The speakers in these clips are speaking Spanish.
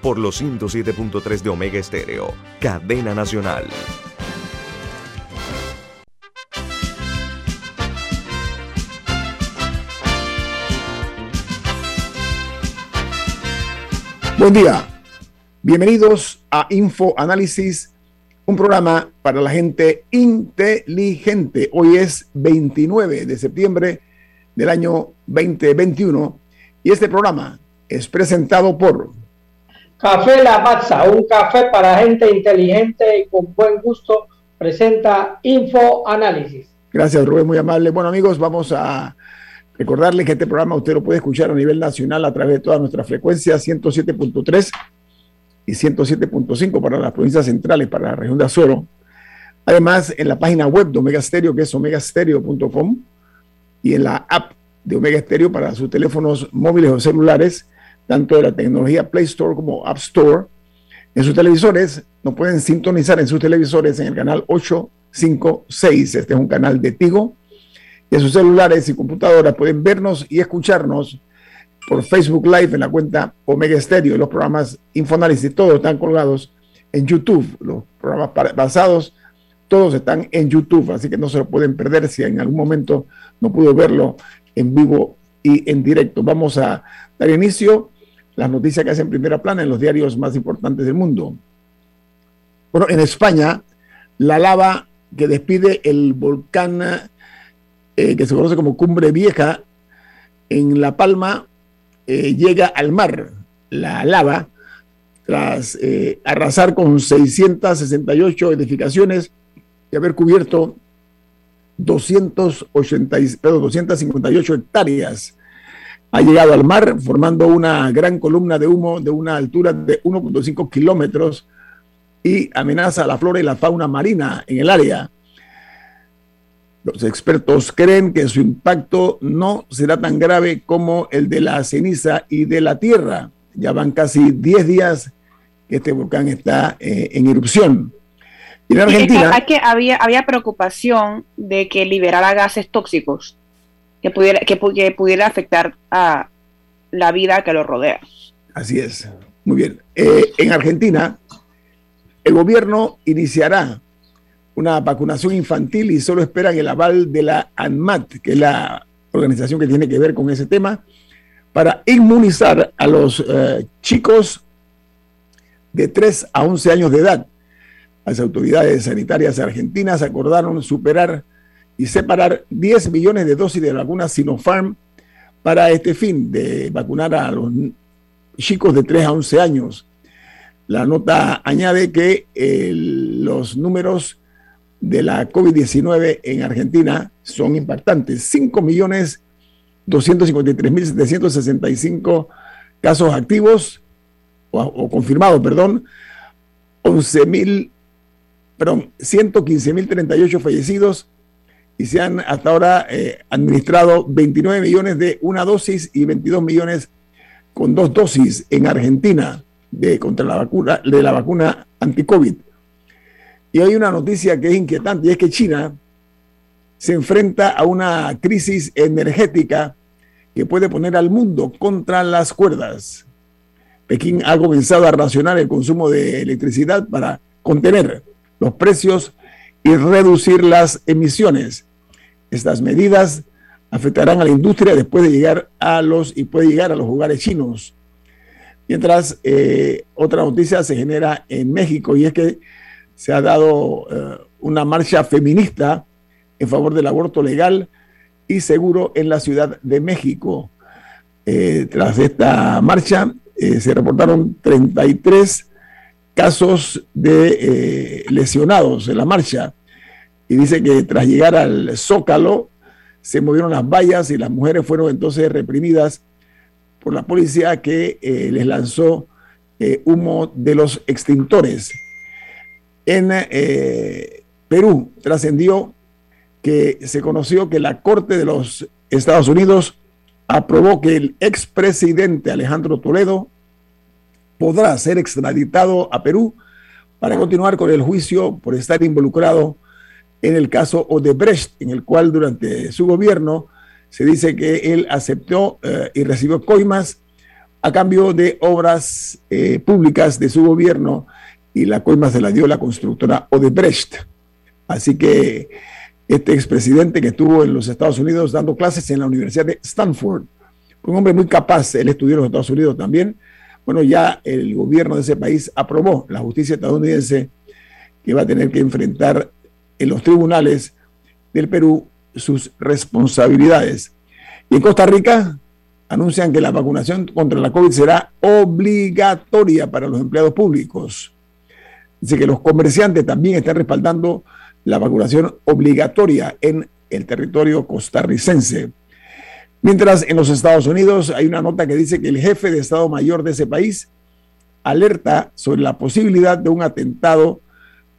por los 107.3 de Omega Estéreo, cadena nacional. Buen día. Bienvenidos a Info Análisis, un programa para la gente inteligente. Hoy es 29 de septiembre del año 2021 y este programa es presentado por Café Lavazza, un café para gente inteligente y con buen gusto, presenta Info Análisis. Gracias, Rubén, muy amable. Bueno, amigos, vamos a recordarle que este programa usted lo puede escuchar a nivel nacional a través de todas nuestras frecuencias, 107.3 y 107.5 para las provincias centrales, para la región de Azuero. Además, en la página web de Omega Stereo, que es omegastereo.com, y en la app de Omega Stereo para sus teléfonos móviles o celulares, tanto de la tecnología Play Store como App Store. En sus televisores, nos pueden sintonizar en sus televisores en el canal 856. Este es un canal de Tigo. Y en sus celulares y computadoras pueden vernos y escucharnos por Facebook Live en la cuenta Omega Stereo. Los programas Infoanálisis, todos están colgados en YouTube. Los programas basados, todos están en YouTube. Así que no se lo pueden perder si en algún momento no pudo verlo en vivo y en directo. Vamos a dar inicio las noticias que hacen primera plana en los diarios más importantes del mundo. Bueno, en España, la lava que despide el volcán eh, que se conoce como Cumbre Vieja en La Palma eh, llega al mar. La lava, tras eh, arrasar con 668 edificaciones y haber cubierto 280, perdón, 258 hectáreas ha llegado al mar formando una gran columna de humo de una altura de 1.5 kilómetros y amenaza a la flora y la fauna marina en el área. Los expertos creen que su impacto no será tan grave como el de la ceniza y de la tierra. Ya van casi 10 días que este volcán está eh, en erupción. Y en Argentina... que había, había preocupación de que liberara gases tóxicos que pudiera, que, pudiera afectar a la vida que lo rodea. Así es. Muy bien. Eh, en Argentina, el gobierno iniciará una vacunación infantil y solo esperan el aval de la ANMAT, que es la organización que tiene que ver con ese tema, para inmunizar a los eh, chicos de 3 a 11 años de edad. Las autoridades sanitarias argentinas acordaron superar y separar 10 millones de dosis de la vacuna Sinopharm para este fin de vacunar a los chicos de 3 a 11 años. La nota añade que los números de la COVID-19 en Argentina son impactantes. 5 millones 253.765 casos activos o, o confirmados, perdón, 11.000, perdón, 115.038 fallecidos y se han hasta ahora eh, administrado 29 millones de una dosis y 22 millones con dos dosis en Argentina de, contra la vacuna, de la vacuna anti-COVID. Y hay una noticia que es inquietante y es que China se enfrenta a una crisis energética que puede poner al mundo contra las cuerdas. Pekín ha comenzado a racionar el consumo de electricidad para contener los precios y reducir las emisiones. Estas medidas afectarán a la industria después de llegar a los y puede llegar a los hogares chinos. Mientras eh, otra noticia se genera en México y es que se ha dado eh, una marcha feminista en favor del aborto legal y seguro en la Ciudad de México. Eh, tras esta marcha se reportaron 33 casos de lesionados en la marcha y dice que tras llegar al Zócalo se movieron las vallas y las mujeres fueron entonces reprimidas por la policía que eh, les lanzó eh, humo de los extintores. En eh, Perú trascendió que se conoció que la Corte de los Estados Unidos aprobó que el expresidente Alejandro Toledo podrá ser extraditado a Perú para continuar con el juicio por estar involucrado en el caso Odebrecht, en el cual durante su gobierno se dice que él aceptó eh, y recibió coimas a cambio de obras eh, públicas de su gobierno y la coima se la dio la constructora Odebrecht. Así que este expresidente que estuvo en los Estados Unidos dando clases en la Universidad de Stanford, un hombre muy capaz, él estudió en los Estados Unidos también, bueno, ya el gobierno de ese país aprobó la justicia estadounidense que va a tener que enfrentar en los tribunales del Perú sus responsabilidades. Y en Costa Rica anuncian que la vacunación contra la COVID será obligatoria para los empleados públicos. Dice que los comerciantes también están respaldando la vacunación obligatoria en el territorio costarricense. Mientras en los Estados Unidos hay una nota que dice que el jefe de Estado Mayor de ese país alerta sobre la posibilidad de un atentado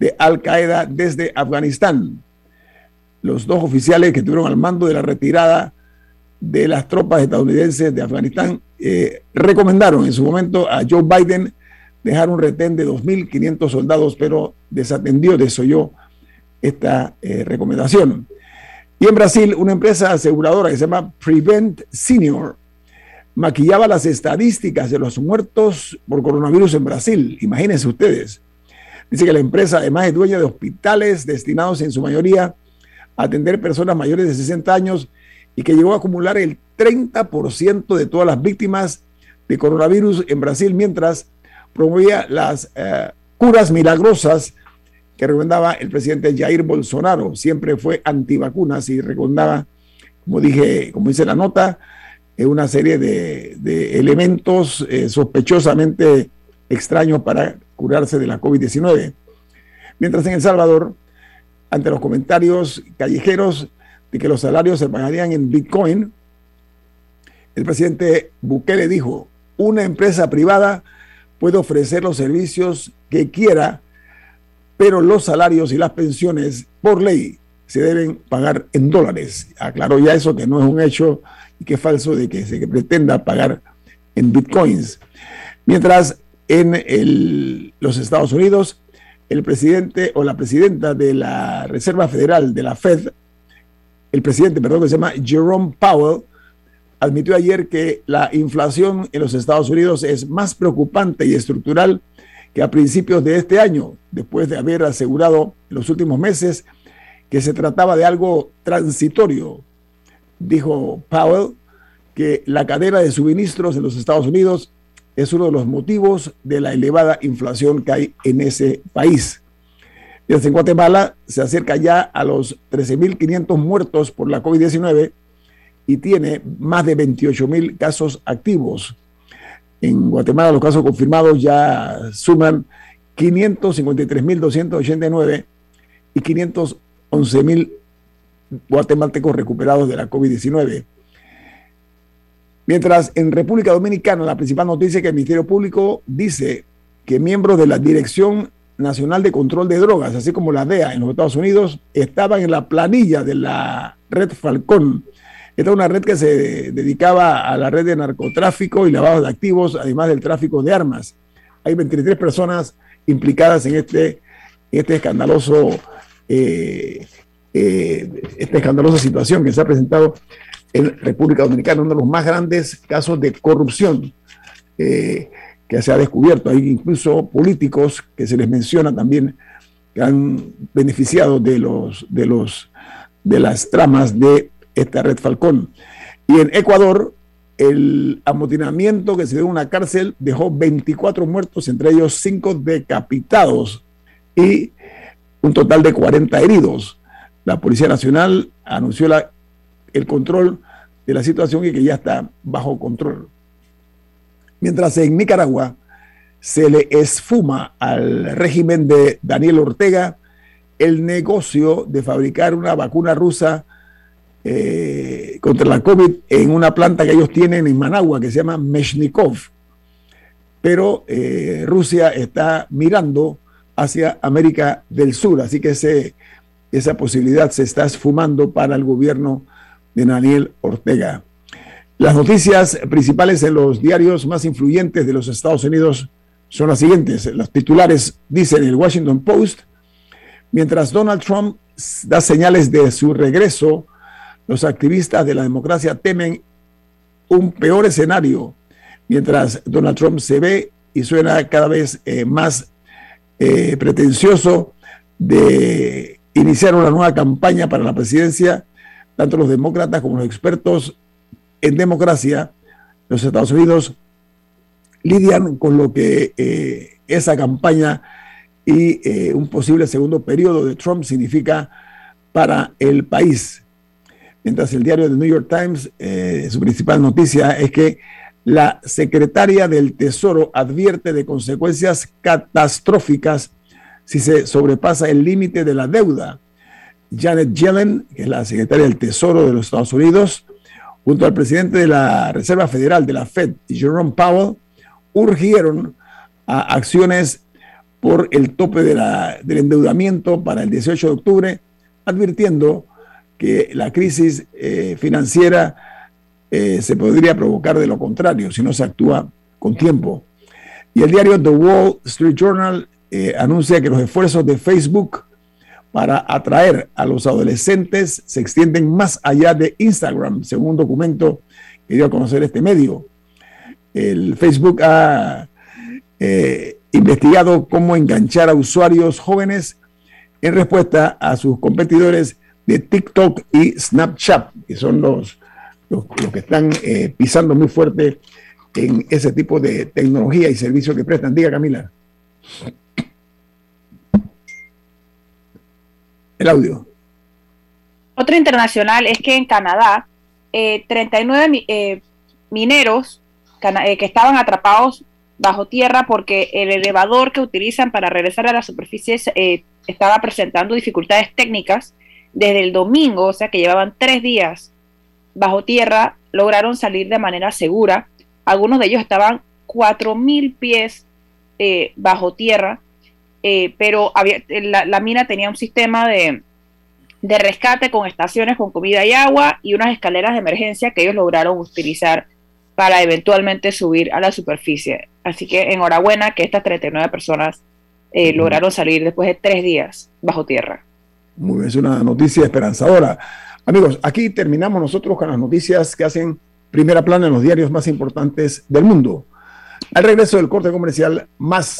de Al Qaeda desde Afganistán. Los dos oficiales que estuvieron al mando de la retirada de las tropas estadounidenses de Afganistán eh, recomendaron en su momento a Joe Biden dejar un retén de 2.500 soldados, pero desatendió, desoyó esta eh, recomendación. Y en Brasil, una empresa aseguradora que se llama Prevent Senior maquillaba las estadísticas de los muertos por coronavirus en Brasil. Imagínense ustedes. Dice que la empresa además es dueña de hospitales destinados en su mayoría a atender personas mayores de 60 años y que llegó a acumular el 30% de todas las víctimas de coronavirus en Brasil mientras promovía las eh, curas milagrosas que recomendaba el presidente Jair Bolsonaro. Siempre fue antivacunas y recomendaba, como dije, como dice la nota, eh, una serie de, elementos eh, sospechosamente extraños para curarse de la COVID-19. Mientras en El Salvador, ante los comentarios callejeros de que los salarios se pagarían en Bitcoin, el presidente Bukele dijo, una empresa privada puede ofrecer los servicios que quiera pero los salarios y las pensiones por ley se deben pagar en dólares. Aclaró ya eso que no es un hecho y que es falso de que se pretenda pagar en bitcoins. Mientras en los Estados Unidos, el presidente o la presidenta de la Reserva Federal de la Fed, el presidente, perdón, que se llama Jerome Powell, admitió ayer que la inflación en los Estados Unidos es más preocupante y estructural que a principios de este año, después de haber asegurado en los últimos meses que se trataba de algo transitorio, dijo Powell que la cadena de suministros en los Estados Unidos es uno de los motivos de la elevada inflación que hay en ese país. Desde Guatemala se acerca ya a los 13.500 muertos por la COVID-19 y tiene más de 28.000 casos activos. En Guatemala los casos confirmados ya suman 553.289 y 511.000 guatemaltecos recuperados de la COVID-19. Mientras en República Dominicana la principal noticia es que el Ministerio Público dice que miembros de la Dirección Nacional de Control de Drogas, así como la DEA en los Estados Unidos, estaban en la planilla de la red Falcón esta es una red que se dedicaba a la red de narcotráfico y lavado de activos, además del tráfico de armas. Hay 23 personas implicadas en este, este escandaloso, eh, eh, esta escandalosa situación que se ha presentado en República Dominicana, uno de los más grandes casos de corrupción eh, que se ha descubierto. Hay incluso políticos que se les menciona también que han beneficiado de los de los de las tramas de esta red Falcón. Y en Ecuador, el amotinamiento que se dio en una cárcel dejó 24 muertos, entre ellos 5 decapitados y un total de 40 heridos. La Policía Nacional anunció la, el control de la situación y que ya está bajo control. Mientras en Nicaragua se le esfuma al régimen de Daniel Ortega el negocio de fabricar una vacuna rusa eh, contra la COVID en una planta que ellos tienen en Managua que se llama Meshnikov. Pero eh, Rusia está mirando hacia América del Sur. Así que esa posibilidad se está esfumando para el gobierno de Daniel Ortega. Las noticias principales en los diarios más influyentes de los Estados Unidos son las siguientes. Los titulares dicen el Washington Post, mientras Donald Trump da señales de su regreso, los activistas de la democracia temen un peor escenario, mientras Donald Trump se ve y suena cada vez eh, más eh, pretencioso de iniciar una nueva campaña para la presidencia, tanto los demócratas como los expertos en democracia, los Estados Unidos lidian con lo que eh, esa campaña y eh, un posible segundo periodo de Trump significa para el país. Mientras el diario The New York Times, eh, su principal noticia es que la secretaria del Tesoro advierte de consecuencias catastróficas si se sobrepasa el límite de la deuda. Janet Yellen, que es la secretaria del Tesoro de los Estados Unidos, junto al presidente de la Reserva Federal de la Fed, Jerome Powell, urgieron a acciones por el tope de la, del endeudamiento para el 18 de octubre, advirtiendo que la crisis eh, financiera eh, se podría provocar de lo contrario si no se actúa con tiempo. Y el diario The Wall Street Journal eh, anuncia que los esfuerzos de Facebook para atraer a los adolescentes se extienden más allá de Instagram, según un documento que dio a conocer este medio. El Facebook ha eh, investigado cómo enganchar a usuarios jóvenes en respuesta a sus competidores de TikTok y Snapchat, que son los, los, que están eh, pisando muy fuerte en ese tipo de tecnología y servicios que prestan. Diga, Camila. El audio. Otro internacional es que en Canadá, 39 eh, mineros eh, que estaban atrapados bajo tierra porque el elevador que utilizan para regresar a la superficie eh, estaba presentando dificultades técnicas. Desde el domingo, o sea que llevaban tres días bajo tierra, lograron salir de manera segura. Algunos de ellos estaban 4.000 pies eh, bajo tierra, pero había, la, mina tenía un sistema de, de rescate con estaciones con comida y agua y unas escaleras de emergencia que ellos lograron utilizar para eventualmente subir a la superficie. Así que enhorabuena que estas 39 personas eh, lograron salir después de tres días bajo tierra. Muy bien, es una noticia esperanzadora. Amigos, aquí terminamos nosotros con las noticias que hacen primera plana en los diarios más importantes del mundo. Al regreso del corte comercial, más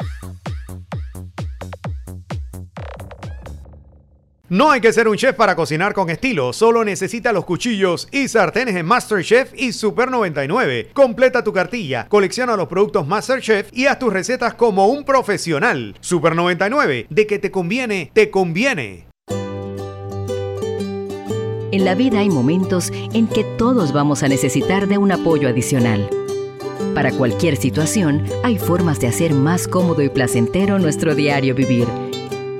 No hay que ser un chef para cocinar con estilo, solo necesita los cuchillos y sartenes en MasterChef y Super 99. Completa tu cartilla, colecciona los productos MasterChef y haz tus recetas como un profesional. Super 99, de que te conviene, te conviene. En la vida hay momentos en que todos vamos a necesitar de un apoyo adicional. Para cualquier situación, hay formas de hacer más cómodo y placentero nuestro diario vivir.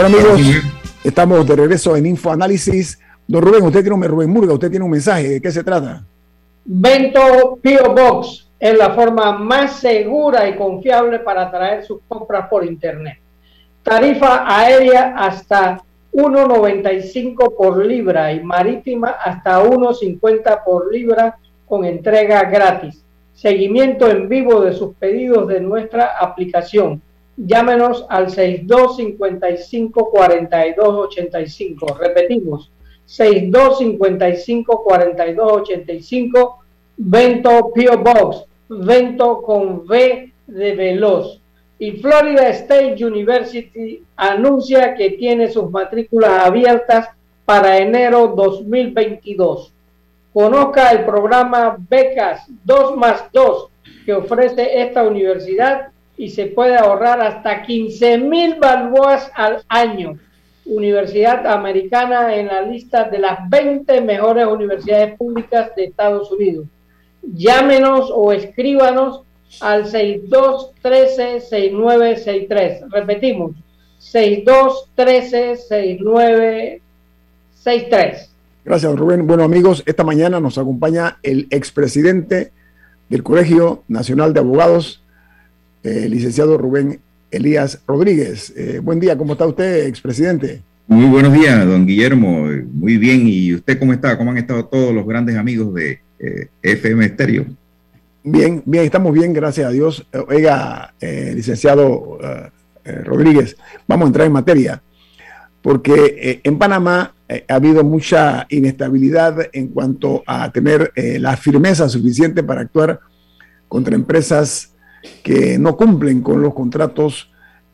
Bueno, amigos, estamos de regreso en InfoAnálisis. Don Rubén, usted tiene un, Rubén Murga, usted tiene un mensaje. ¿De qué se trata? Vento Pio Box es la forma más segura y confiable para traer sus compras por internet. Tarifa aérea hasta 1.95 por libra y marítima hasta 1.50 por libra con entrega gratis. Seguimiento en vivo de sus pedidos de nuestra aplicación. Llámenos al 6255-4285. Repetimos, 6255-4285. Vento Pio Box. Vento con V de Veloz y Florida State University anuncia que tiene sus matrículas abiertas para enero 2022. Conozca el programa Becas 2 más 2 que ofrece esta universidad y se puede ahorrar hasta 15 mil balboas al año. Universidad Americana en la lista de las 20 mejores universidades públicas de Estados Unidos. Llámenos o escríbanos al 6213-6963. Repetimos, 6213-6963. Gracias, Rubén. Bueno, amigos, esta mañana nos acompaña el expresidente del Colegio Nacional de Abogados, eh, licenciado Rubén Elías Rodríguez. Eh, buen día, ¿cómo está usted, expresidente? Muy buenos días, don Guillermo. Muy bien. ¿Y usted cómo está? ¿Cómo han estado todos los grandes amigos de eh, FM Estéreo? Bien, bien, estamos bien, gracias a Dios. Oiga, eh, licenciado eh, eh, Rodríguez, vamos a entrar en materia, porque en Panamá ha habido mucha inestabilidad en cuanto a tener la firmeza suficiente para actuar contra empresas que no cumplen con los contratos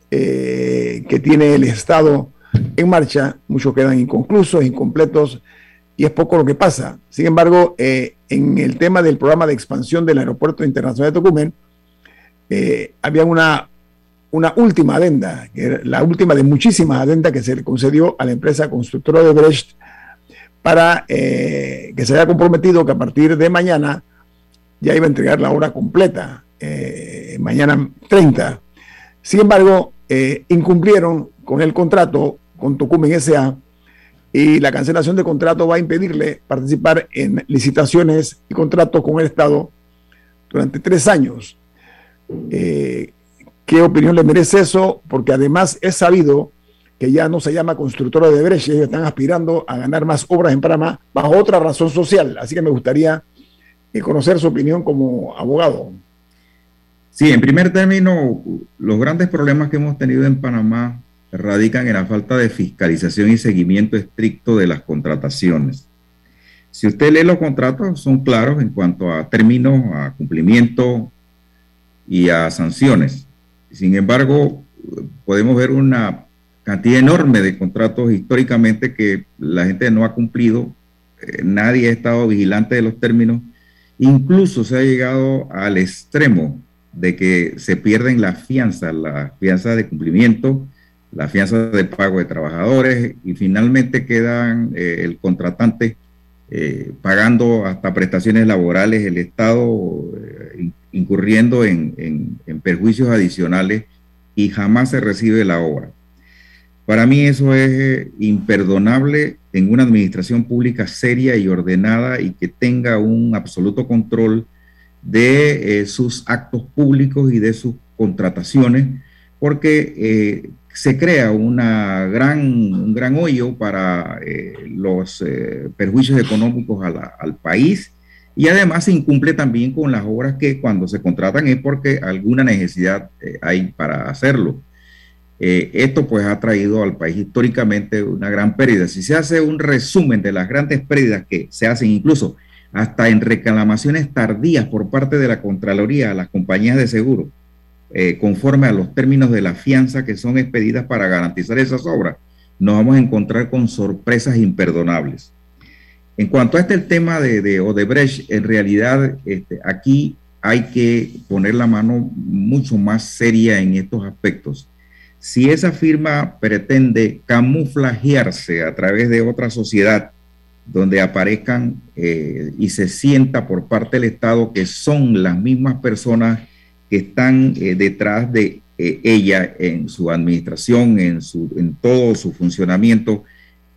que tiene el Estado en marcha. Muchos quedan inconclusos, incompletos y es poco lo que pasa. Sin embargo, eh, en el tema del programa de expansión del Aeropuerto Internacional de Tocumen, eh, había una, una última adenda, la última de muchísimas adendas que se le concedió a la empresa constructora de Brecht para eh, que se haya comprometido que a partir de mañana ya iba a entregar la obra completa, mañana 30. Sin embargo, incumplieron con el contrato con Tocumen S.A., y la cancelación de contrato va a impedirle participar en licitaciones y contratos con el Estado durante tres años. Eh, ¿Qué opinión le merece eso? Porque además es sabido que ya no se llama constructora de Brecht, ellos están aspirando a ganar más obras en Panamá bajo otra razón social. Así que me gustaría eh, conocer su opinión como abogado. Sí, en primer término, los grandes problemas que hemos tenido en Panamá radican en la falta de fiscalización y seguimiento estricto de las contrataciones. Si usted lee los contratos, son claros en cuanto a términos, a cumplimiento y a sanciones. Sin embargo, podemos ver una cantidad enorme de contratos históricamente que la gente no ha cumplido, eh, nadie ha estado vigilante de los términos, incluso se ha llegado al extremo de que se pierden las fianzas, la fianza de cumplimiento, la fianza de pago de trabajadores y finalmente quedan eh, el contratante eh, pagando hasta prestaciones laborales, el Estado eh, incurriendo en, en, perjuicios adicionales y jamás se recibe la obra. Para mí eso es imperdonable en una administración pública seria y ordenada y que tenga un absoluto control de sus actos públicos y de sus contrataciones, porque se crea una gran, un gran hoyo para eh, los eh, perjuicios económicos al país y además se incumple también con las obras que cuando se contratan es porque alguna necesidad eh, hay para hacerlo. esto pues ha traído al país históricamente una gran pérdida. Si se hace un resumen de las grandes pérdidas que se hacen incluso hasta en reclamaciones tardías por parte de la Contraloría a las compañías de seguro, eh, conforme a los términos de la fianza que son expedidas para garantizar esas obras, nos vamos a encontrar con sorpresas imperdonables. En cuanto a este el tema de, Odebrecht, en realidad este, aquí hay que poner la mano mucho más seria en estos aspectos. Si esa firma pretende camuflajearse a través de otra sociedad donde aparezcan eh, y se sienta por parte del Estado que son las mismas personas que están eh, detrás de eh, ella en su administración, en, su, en todo su funcionamiento,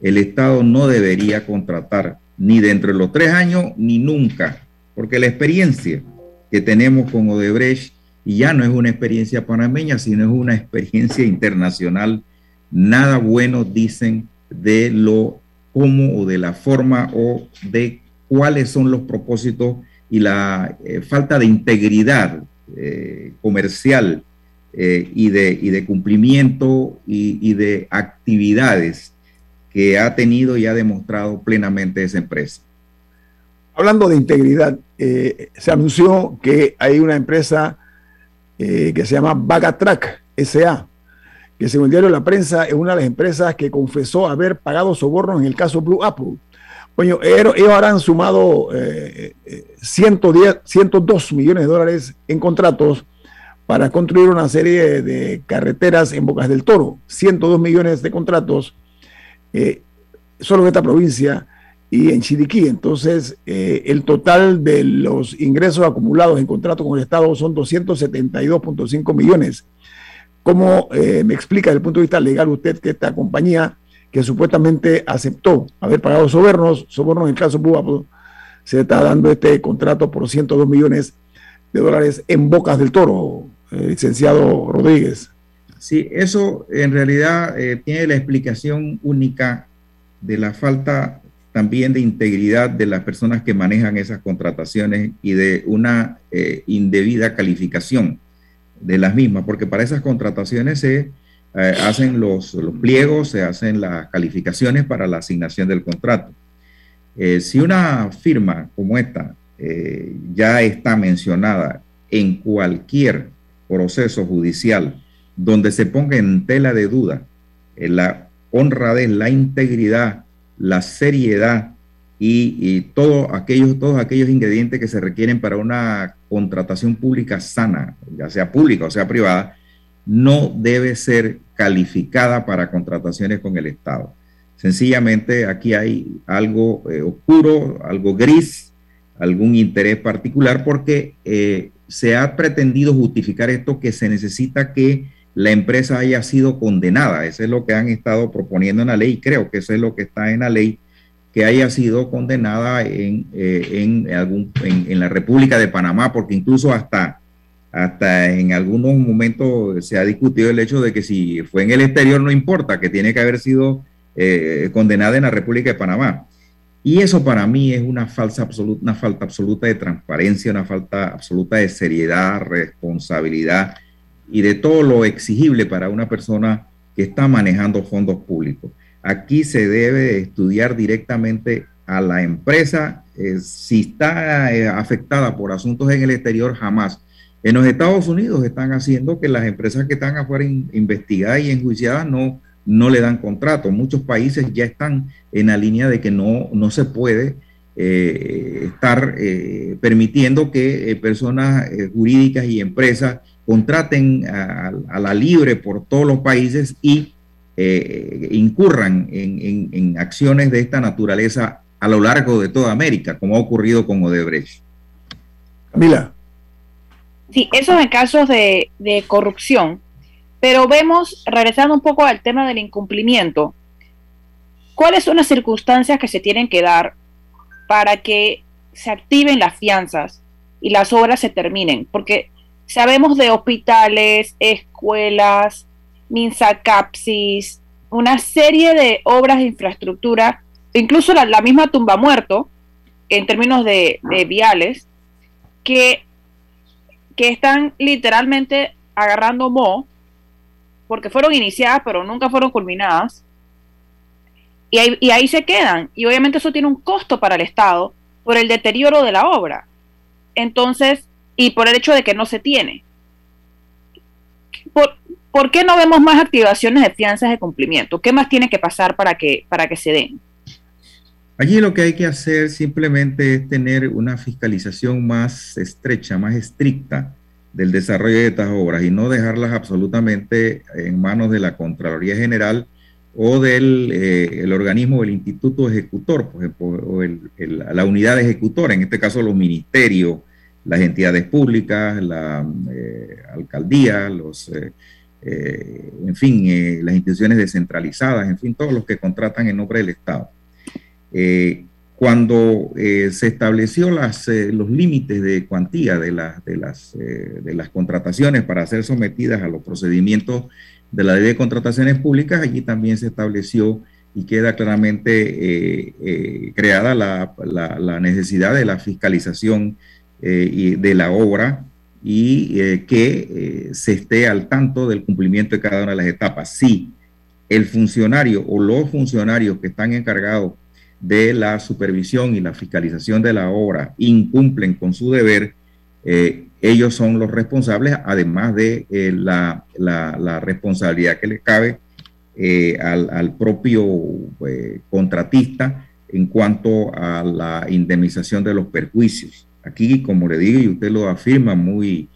el Estado no debería contratar ni dentro de los tres años ni nunca, porque la experiencia que tenemos con Odebrecht, ya no es una experiencia panameña, sino es una experiencia internacional, nada bueno dicen de lo cómo o de la forma o de cuáles son los propósitos y la eh, falta de integridad eh, comercial eh, y, de, y, de, cumplimiento y, y, de actividades que ha tenido y ha demostrado plenamente esa empresa. Hablando de integridad, se anunció que hay una empresa que se llama Bagatrack SA, que según el diario La Prensa es una de las empresas que confesó haber pagado sobornos en el caso Blue Apple. Bueno, ellos habrán sumado 110, eh, 102 millones de dólares en contratos para construir una serie de carreteras en Bocas del Toro. 102 millones de contratos eh, solo en esta provincia y en Chiriquí. Entonces, eh, el total de los ingresos acumulados en contrato con el Estado son 272.5 millones. ¿Cómo eh, me explica desde el punto de vista legal usted que esta compañía que supuestamente aceptó haber pagado sobornos, sobornos en el caso Búfalo, se está dando este contrato por 102 millones de dólares en bocas del toro, eh, licenciado Rodríguez? Sí, eso en realidad eh, tiene la explicación única de la falta también de integridad de las personas que manejan esas contrataciones y de una indebida calificación de las mismas, porque para esas contrataciones se eh, hacen los, pliegos, se hacen las calificaciones para la asignación del contrato. Eh, si una firma como esta eh, ya está mencionada en cualquier proceso judicial donde se ponga en tela de duda la honradez, la integridad, la seriedad y, todo aquellos, todos aquellos ingredientes que se requieren para una contratación pública sana, ya sea pública o sea privada, no debe ser calificada para contrataciones con el Estado. Sencillamente aquí hay algo eh, oscuro, algo gris, algún interés particular porque eh, se ha pretendido justificar esto que se necesita que la empresa haya sido condenada. Eso es lo que han estado proponiendo en la ley. Creo que eso es lo que está en la ley que haya sido condenada en, eh, en, algún, en, la República de Panamá, porque incluso hasta, hasta en algunos momentos se ha discutido el hecho de que si fue en el exterior no importa, que tiene que haber sido eh, condenada en la República de Panamá. Y eso para mí es una, falsa absoluta, una falta absoluta de transparencia, una falta absoluta de seriedad, responsabilidad y de todo lo exigible para una persona que está manejando fondos públicos. Aquí se debe estudiar directamente a la empresa. Eh, si está eh, afectada por asuntos en el exterior, jamás. En los Estados Unidos están haciendo que las empresas que están afuera investigadas y enjuiciadas no, no le dan contrato. Muchos países ya están en la línea de que no, no se puede eh, estar permitiendo que personas jurídicas y empresas contraten a, la libre por todos los países y eh, incurran en, acciones de esta naturaleza a lo largo de toda América, como ha ocurrido con Odebrecht. Camila. Sí, eso en casos de, de corrupción, pero vemos, regresando un poco al tema del incumplimiento, ¿cuáles son las circunstancias que se tienen que dar para que se activen las fianzas y las obras se terminen? Porque sabemos de hospitales, escuelas, Minsacapsis, una serie de obras de infraestructura, incluso la, misma tumba muerto, en términos de, viales, que, que están literalmente agarrando mo, porque fueron iniciadas, pero nunca fueron culminadas, y ahí, y ahí se quedan. Y obviamente eso tiene un costo para el Estado por el deterioro de la obra. Entonces, y por el hecho de que no se tiene. Por, ¿por qué no vemos más activaciones de fianzas de cumplimiento? ¿Qué más tiene que pasar para que, para que se den? Allí lo que hay que hacer simplemente es tener una fiscalización más estrecha, más estricta del desarrollo de estas obras y no dejarlas absolutamente en manos de la Contraloría General o del eh, el organismo del Instituto Ejecutor, ejemplo, o la unidad ejecutora, en este caso los ministerios, las entidades públicas, la eh, alcaldía, los eh, eh, en fin, eh, las instituciones descentralizadas, en fin, todos los que contratan en nombre del Estado. Eh, cuando se estableció las, los límites de cuantía de, de, las, de las contrataciones para ser sometidas a los procedimientos de la ley de contrataciones públicas, allí también se estableció y queda claramente creada la, la, necesidad de la fiscalización y de la obra y que se esté al tanto del cumplimiento de cada una de las etapas. Si el funcionario o los funcionarios que están encargados de la supervisión y la fiscalización de la obra incumplen con su deber, eh, ellos son los responsables, además de eh, la, responsabilidad que le cabe eh, al, propio contratista en cuanto a la indemnización de los perjuicios. Aquí, como le digo, y usted lo afirma muy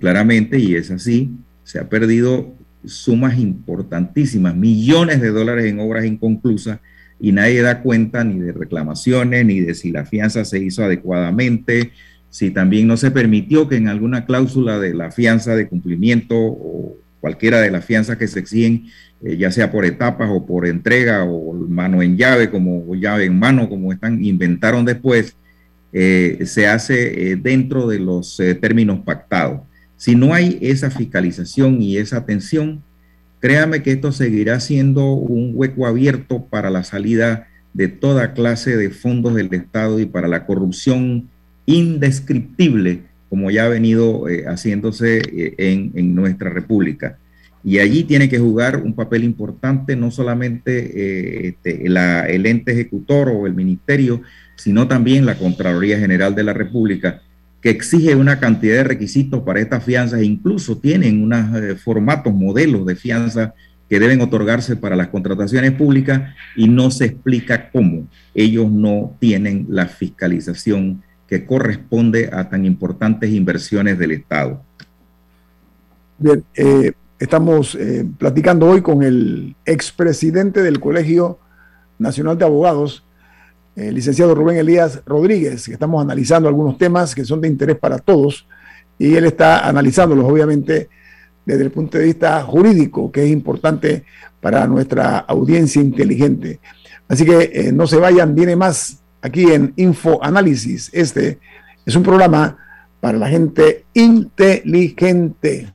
claramente, y es así, se ha perdido sumas importantísimas, millones de dólares en obras inconclusas, y nadie da cuenta ni de reclamaciones, ni de si la fianza se hizo adecuadamente, si también no se permitió que en alguna cláusula de la fianza de cumplimiento o cualquiera de las fianzas que se exigen, eh, ya sea por etapas o por entrega o mano en llave, como llave en mano, como están, inventaron después, eh, se hace eh, dentro de los términos pactados. Si no hay esa fiscalización y esa atención, créame que esto seguirá siendo un hueco abierto para la salida de toda clase de fondos del Estado y para la corrupción indescriptible como ya ha venido eh, haciéndose eh, en, nuestra república. Y allí tiene que jugar un papel importante no solamente eh, este, el ente ejecutor o el ministerio, sino también la Contraloría General de la República, que exige una cantidad de requisitos para estas fianzas, incluso tienen unos formatos, modelos de fianza que deben otorgarse para las contrataciones públicas y no se explica cómo ellos no tienen la fiscalización que corresponde a tan importantes inversiones del Estado. Bien, eh, estamos eh, platicando hoy con el expresidente del Colegio Nacional de Abogados, el licenciado Rubén Elías Rodríguez, que estamos analizando algunos temas que son de interés para todos y él está analizándolos obviamente desde el punto de vista jurídico, que es importante para nuestra audiencia inteligente. Así que eh, no se vayan, viene más aquí en Info Análisis. Este es un programa para la gente inteligente.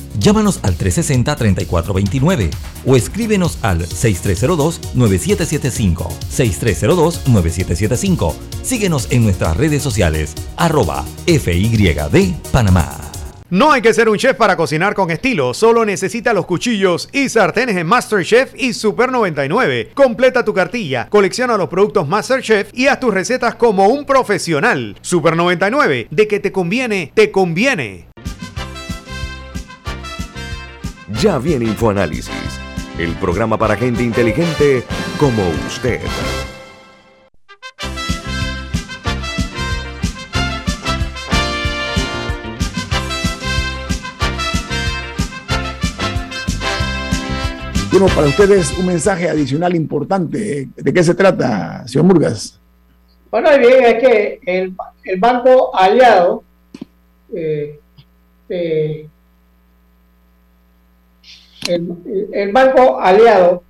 Llámanos al 360-3429 o escríbenos al 6302-9775. 6302-9775. Síguenos en nuestras redes sociales, arroba FYD Panamá. No hay que ser un chef para cocinar con estilo, solo necesita los cuchillos y sartenes en MasterChef y Super 99. Completa tu cartilla, colecciona los productos MasterChef y haz tus recetas como un profesional. Super 99, de que te conviene, te conviene. Ya viene InfoAnálisis, el programa para gente inteligente como usted. Bueno, para ustedes un mensaje adicional importante. ¿De qué se trata, señor Murgas? Bueno, bien, es que el, Banco Aliado eh, eh, el, Banco Aliado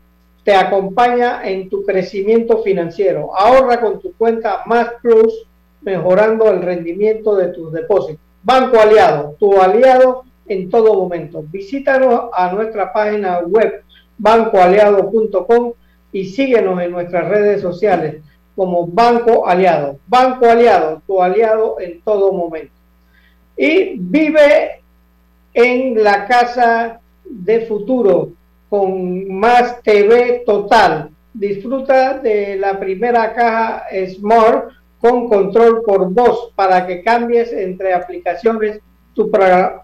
te acompaña en tu crecimiento financiero. Ahorra con tu cuenta Más Plus, mejorando el rendimiento de tus depósitos. Banco Aliado, tu aliado en todo momento. Visítanos a nuestra página web bancoaliado.com y síguenos en nuestras redes sociales como Banco Aliado. Banco Aliado, tu aliado en todo momento. Y vive en la casa de futuro con más TV total. disfruta de la primera caja Smart con control por voz para que cambies entre aplicaciones tu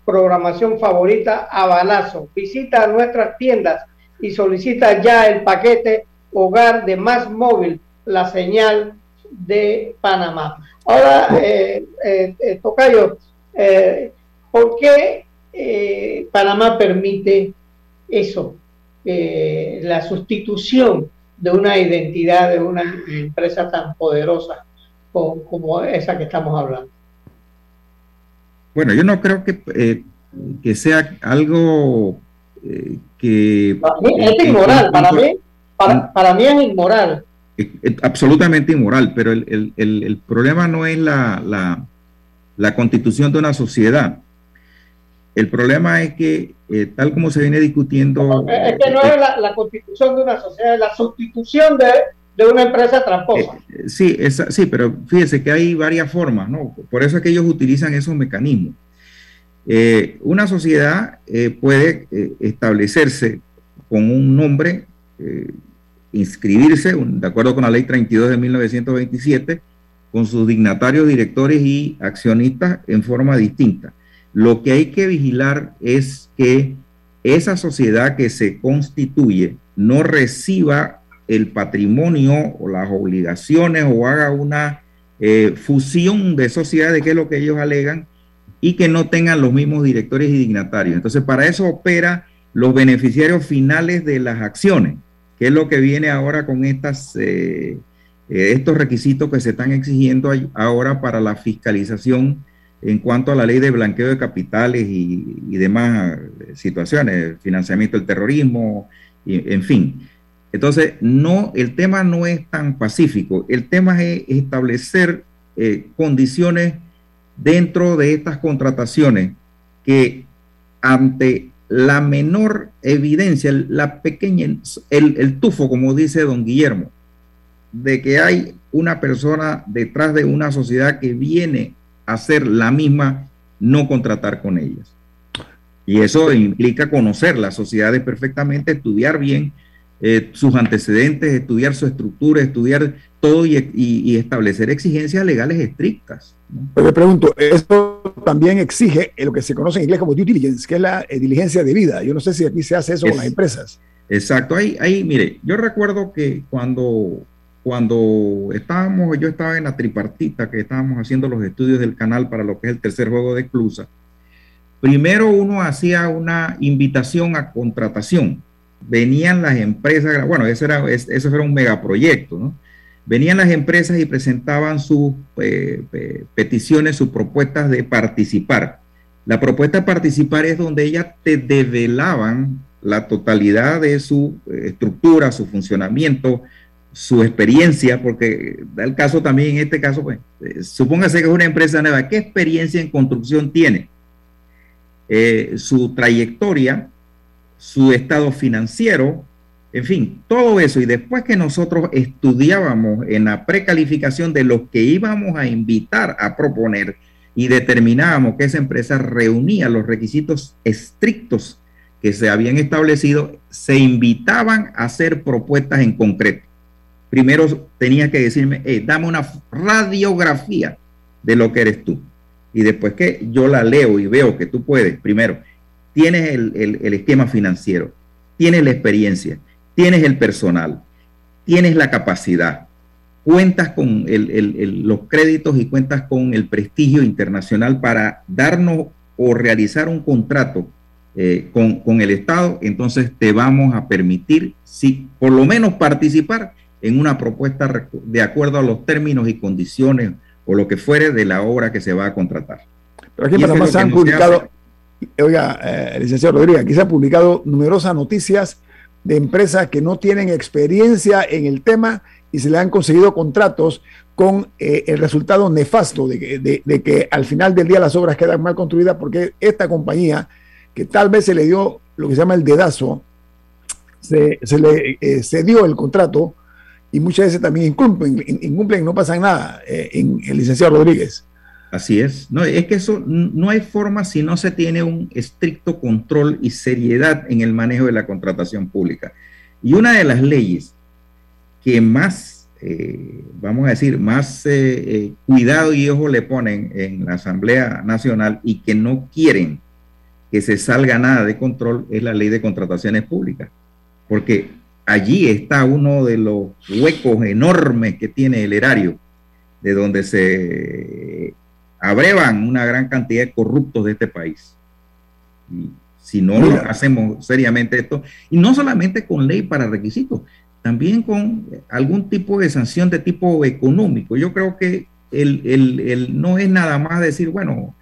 programación favorita a balazo. Visita nuestras tiendas y solicita ya el paquete hogar de Más Móvil, la señal de Panamá. Ahora, eh, eh, eh Tocayo, eh, ¿por qué Panamá permite eso? la sustitución de una identidad de una empresa tan poderosa como, como esa que estamos hablando. Bueno, yo no creo que, eh, que sea algo eh, que... es inmoral, para mí, para, mí es inmoral. absolutamente inmoral, pero el, el, el, problema no es la, la, la, constitución de una sociedad. El problema es que, eh, tal como se viene discutiendo... Es que no es la, la constitución de una sociedad, es la sustitución de de una empresa tramposa. Eh, sí, sí, pero fíjese que hay varias formas, ¿no? Por eso es que ellos utilizan esos mecanismos. Eh, una sociedad eh, puede establecerse con un nombre, inscribirse, de acuerdo con la ley 32 de 1927, con sus dignatarios, directores y accionistas en forma distinta. Lo que hay que vigilar es que esa sociedad que se constituye no reciba el patrimonio o las obligaciones o haga una eh, fusión de sociedades, que es lo que ellos alegan, y que no tengan los mismos directores y dignatarios. Entonces, para eso opera los beneficiarios finales de las acciones, que es lo que viene ahora con eh, eh, estos requisitos que se están exigiendo ahora para la fiscalización en cuanto a la ley de blanqueo de capitales y, y demás situaciones, financiamiento del terrorismo, y, en fin. Entonces, no, el tema no es tan pacífico, el tema es establecer eh, condiciones dentro de estas contrataciones que ante la menor evidencia, la pequeña, el, el tufo, como dice don Guillermo, de que hay una persona detrás de una sociedad que viene hacer la misma, no contratar con ellas. Y eso implica conocer las sociedades perfectamente, estudiar bien eh, sus antecedentes, estudiar su estructura, estudiar todo y, establecer exigencias legales estrictas. Pero le pregunto, esto también exige lo que se conoce en inglés como due diligence, que es la eh, diligencia de vida. Yo no sé si aquí se hace eso con las empresas. Exacto, ahí, ahí, mire, yo recuerdo que cuando, cuando estábamos, yo estaba en la tripartita, que estábamos haciendo los estudios del canal para lo que es el tercer juego de Exclusa, primero uno hacía una invitación a contratación venían las empresas, bueno, eso era, eso era un megaproyecto, ¿no? Venían las empresas y presentaban sus eh, peticiones, sus propuestas de participar. La propuesta de participar es donde ellas te develaban la totalidad de su eh, estructura, su funcionamiento, su experiencia, porque da el caso también, en este caso, pues, eh, supóngase que es una empresa nueva, ¿qué experiencia en construcción tiene? su trayectoria, su estado financiero, en fin, todo eso. Y después que nosotros estudiábamos en la precalificación de los que íbamos a invitar a proponer y determinábamos que esa empresa reunía los requisitos estrictos que se habían establecido, se invitaban a hacer propuestas en concreto. Primero tenía que decirme, dame una radiografía de lo que eres tú. Y después que yo la leo y veo que tú puedes, primero, tienes el, esquema financiero, tienes la experiencia, tienes el personal, tienes la capacidad, cuentas con los créditos y cuentas con el prestigio internacional para darnos o realizar un contrato eh, con, el Estado, entonces te vamos a permitir, si por lo menos participar en una propuesta de acuerdo a los términos y condiciones o lo que fuere de la obra que se va a contratar. Pero aquí Panamá se han publicado, Oiga, eh, licenciado Rodríguez, aquí se han publicado numerosas noticias de empresas que no tienen experiencia en el tema y se le han conseguido contratos con eh, el resultado nefasto de que, al final del día las obras quedan mal construidas porque esta compañía, que tal vez se le dio lo que se llama el dedazo, se, le eh, cedió el contrato y muchas veces también incumplen, incumplen no pasa nada en el licenciado Rodríguez. Así es. No, es que eso no hay forma si no se tiene un estricto control y seriedad en el manejo de la contratación pública. Y una de las leyes que más, eh, vamos a decir, más eh, cuidado y ojo le ponen en la Asamblea Nacional y que no quieren que se salga nada de control es la ley de contrataciones públicas, porque allí está uno de los huecos enormes que tiene el erario, de donde se abrevan una gran cantidad de corruptos de este país. Y si no lo hacemos seriamente esto, y no solamente con ley para requisitos, también con algún tipo de sanción de tipo económico. Yo creo que el, el, no es nada más decir, bueno,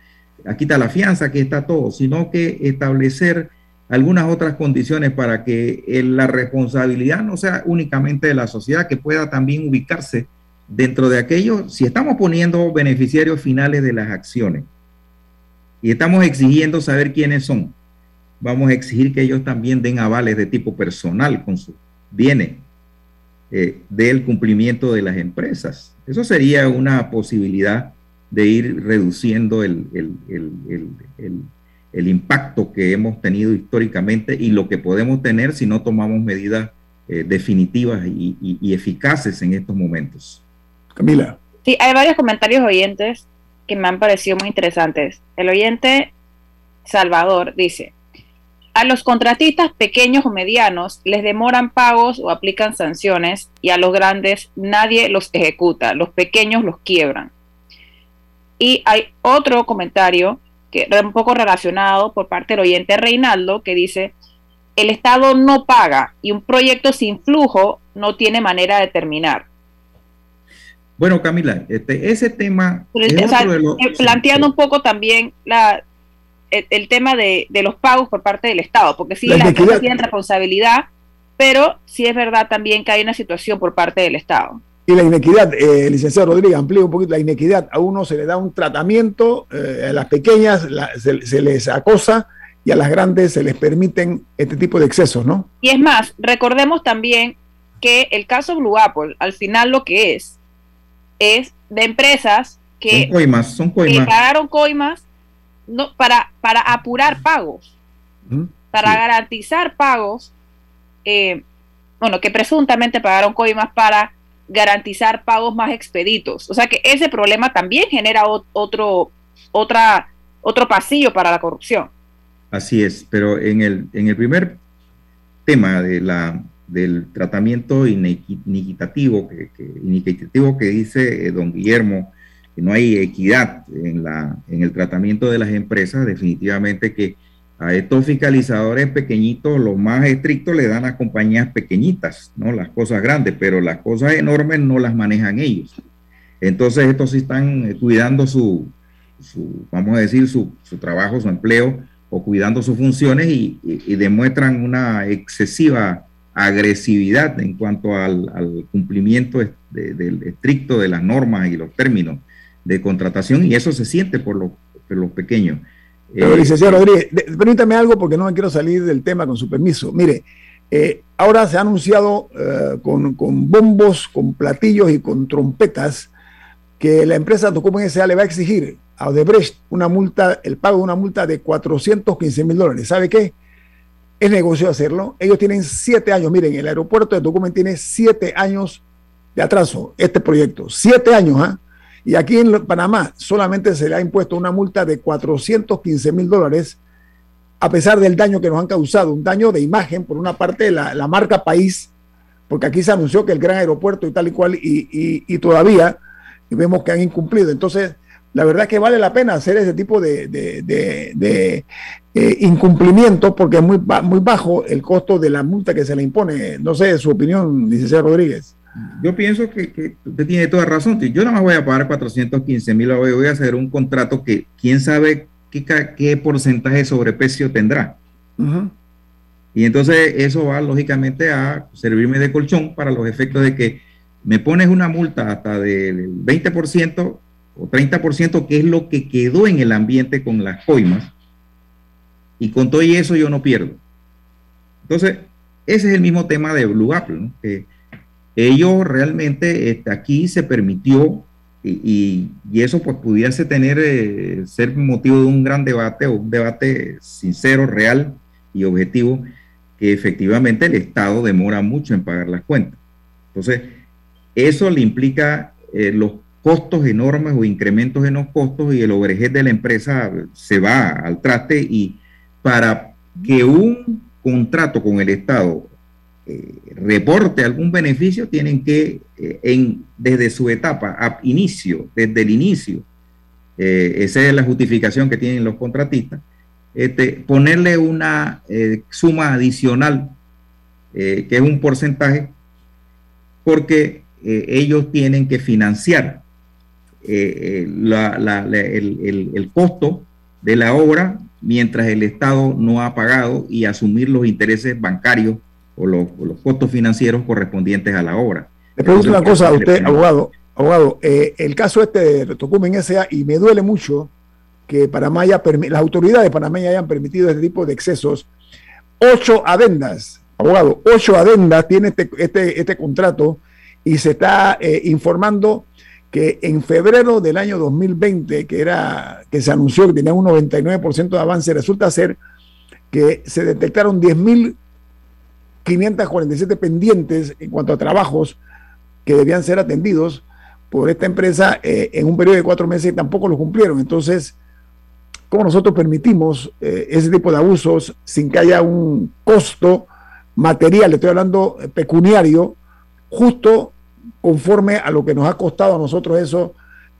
aquí está la fianza, aquí está todo, sino que establecer algunas otras condiciones para que la responsabilidad no sea únicamente de la sociedad, que pueda también ubicarse dentro de aquello, si estamos poniendo beneficiarios finales de las acciones y estamos exigiendo saber quiénes son, vamos a exigir que ellos también den avales de tipo personal con sus bienes eh, del cumplimiento de las empresas. Eso sería una posibilidad de ir reduciendo el, el, impacto que hemos tenido históricamente y lo que podemos tener si no tomamos medidas eh, definitivas y eficaces en estos momentos. Camila. Sí, hay varios comentarios oyentes que me han parecido muy interesantes. El oyente Salvador dice, a los contratistas pequeños o medianos les demoran pagos o aplican sanciones y a los grandes nadie los ejecuta, los pequeños los quiebran. Y hay otro comentario que un poco relacionado por parte del oyente Reinaldo que dice, el Estado no paga y un proyecto sin flujo no tiene manera de terminar. Bueno, Camila, este, ese tema... Planteando un poco también la, el, tema de, los pagos por parte del Estado, porque sí, las empresas tienen responsabilidad, pero sí es verdad también que hay una situación por parte del Estado. Y la inequidad, eh, licenciado Rodríguez, amplíe un poquito la inequidad. A uno se le da un tratamiento, eh, a las pequeñas se, se, les acosa y a las grandes se les permiten este tipo de excesos, ¿no? Y es más, recordemos también que el caso Blue Apple, al final lo que es, es de empresas que, son pagaron coimas no, para, para apurar pagos, para garantizar pagos, eh, bueno, que presuntamente pagaron coimas para garantizar pagos más expeditos. O sea que ese problema también genera otro, otro pasillo para la corrupción. Así es, pero en el, en el primer tema de la del tratamiento inequitativo que, que dice eh, don Guillermo, que no hay equidad en, la, en el tratamiento de las empresas, definitivamente que a estos fiscalizadores pequeñitos, los más estrictos, le dan a compañías pequeñitas, ¿no? Las cosas grandes, pero las cosas enormes no las manejan ellos. Entonces, estos sí están eh, cuidando su, vamos a decir, su, su, trabajo, su empleo, o cuidando sus funciones y demuestran una excesiva agresividad en cuanto al, cumplimiento del estricto de las normas y los términos de contratación y eso se siente por, los pequeños. Pero, eh, licenciado Rodríguez, permítame algo porque no me quiero salir del tema con su permiso. Mire, eh, ahora se ha anunciado eh, con, con, bombos, con platillos y con trompetas que la empresa Tocumen S.A. le va a exigir a Odebrecht una multa, el pago de una multa de 415 mil dólares. ¿Sabe qué? es negocio hacerlo. Ellos tienen siete años. Miren, el aeropuerto de Tucumán tiene siete años de atraso, este proyecto. Siete años, ¿ah? Y aquí en Panamá solamente se le ha impuesto una multa de 415 mil dólares, a pesar del daño que nos han causado, un daño de imagen, por una parte, la, la marca país, porque aquí se anunció que el gran aeropuerto y tal y cual, y, y todavía vemos que han incumplido. Entonces, la verdad es que vale la pena hacer ese tipo de, de, eh, incumplimiento porque es muy, muy bajo el costo de la multa que se le impone. No sé, su opinión, licenciado Rodríguez. Yo pienso que, usted tiene toda razón. Yo nada más voy a pagar 415 mil, voy a hacer un contrato que quién sabe qué, qué porcentaje de sobreprecio tendrá. Y entonces eso va lógicamente a servirme de colchón para los efectos de que me pones una multa hasta del 20% o 30%, que es lo que quedó en el ambiente con las coimas, y con todo y eso yo no pierdo. Entonces, ese es el mismo tema de Blue Apple, que ellos realmente este, aquí se permitió y, eso pues pudiese tener, eh, ser motivo de un gran debate o un debate sincero, real y objetivo, que efectivamente el Estado demora mucho en pagar las cuentas. Entonces, eso le implica eh, los costos enormes o incrementos en los costos y el overhead de la empresa se va al traste y para que un contrato con el Estado eh, reporte algún beneficio, tienen que, eh, en, desde su etapa, inicio, desde el inicio, esa es la justificación que tienen los contratistas, este, ponerle una suma adicional, que es un porcentaje, porque ellos tienen que financiar eh, eh, el, costo de la obra mientras el Estado no ha pagado y asumir los intereses bancarios o los, costos financieros correspondientes a la obra. Le pregunto una cosa a usted, abogado. Abogado, eh, el caso este de Tocumen S.A. y me duele mucho que Panamá haya las autoridades de Panamá hayan permitido este tipo de excesos. Ocho adendas, abogado, ocho adendas tiene este, este, este contrato y se está informando que en febrero del año 2020, que, era, que se anunció que tenía un 99% de avance, resulta ser que se detectaron 10.547 pendientes en cuanto a trabajos que debían ser atendidos por esta empresa eh, en un periodo de cuatro meses y tampoco lo cumplieron. Entonces, ¿cómo nosotros permitimos eh, ese tipo de abusos sin que haya un costo material, estoy hablando eh, pecuniario, justo conforme a lo que nos ha costado a nosotros eso,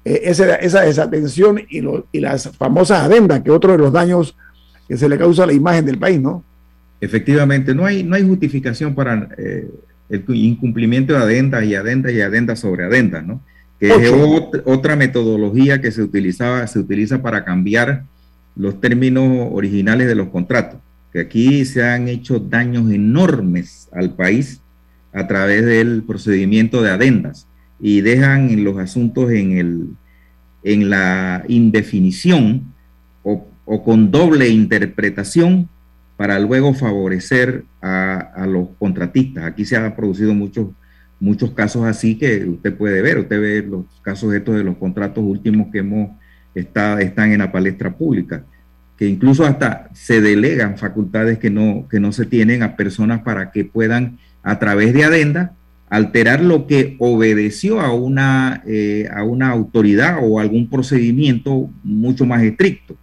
esa, esa, desatención y, y las famosas adendas, que otro de los daños que se le causa a la imagen del país, ¿no? Efectivamente, no hay, no hay justificación para eh, el incumplimiento de adendas y adendas y adendas sobre adendas, ¿no? Que es otra metodología que se utilizaba, se utiliza para cambiar los términos originales de los contratos, que aquí se han hecho daños enormes al país a través del procedimiento de adendas y dejan los asuntos en, el, en la indefinición o, con doble interpretación para luego favorecer a, los contratistas. Aquí se han producido muchos, muchos casos así que usted puede ver, usted ve los casos estos de los contratos últimos que hemos estado, están en la palestra pública, que incluso hasta se delegan facultades que no, que no se tienen a personas para que puedan a través de adenda alterar lo que obedeció a una, eh, a una autoridad o algún procedimiento mucho más estricto.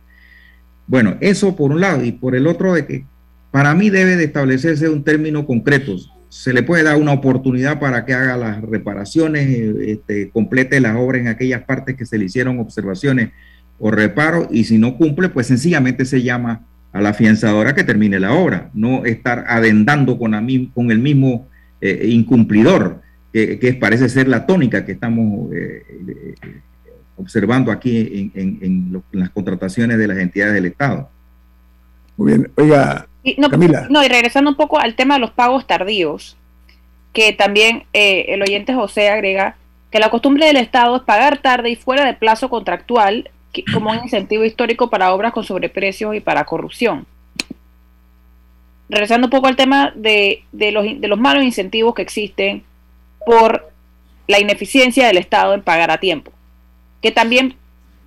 Bueno, eso por un lado, y por el otro de que para mí debe de establecerse un término concreto. Se le puede dar una oportunidad para que haga las reparaciones, este, complete las obras en aquellas partes que se le hicieron observaciones o reparos, y si no cumple, pues sencillamente se llama a la afianzadora que termine la obra, no estar adendando con, con el mismo eh, incumplidor, que, parece ser la tónica que estamos eh, eh, observando aquí en, las contrataciones de las entidades del Estado. Muy bien, oiga, no, Camila. No, y regresando un poco al tema de los pagos tardíos, que también el oyente José agrega que la costumbre del Estado es pagar tarde y fuera de plazo contractual como un incentivo histórico para obras con sobreprecios y para corrupción. Regresando un poco al tema de, los, de los malos incentivos que existen por la ineficiencia del Estado en pagar a tiempo, que también,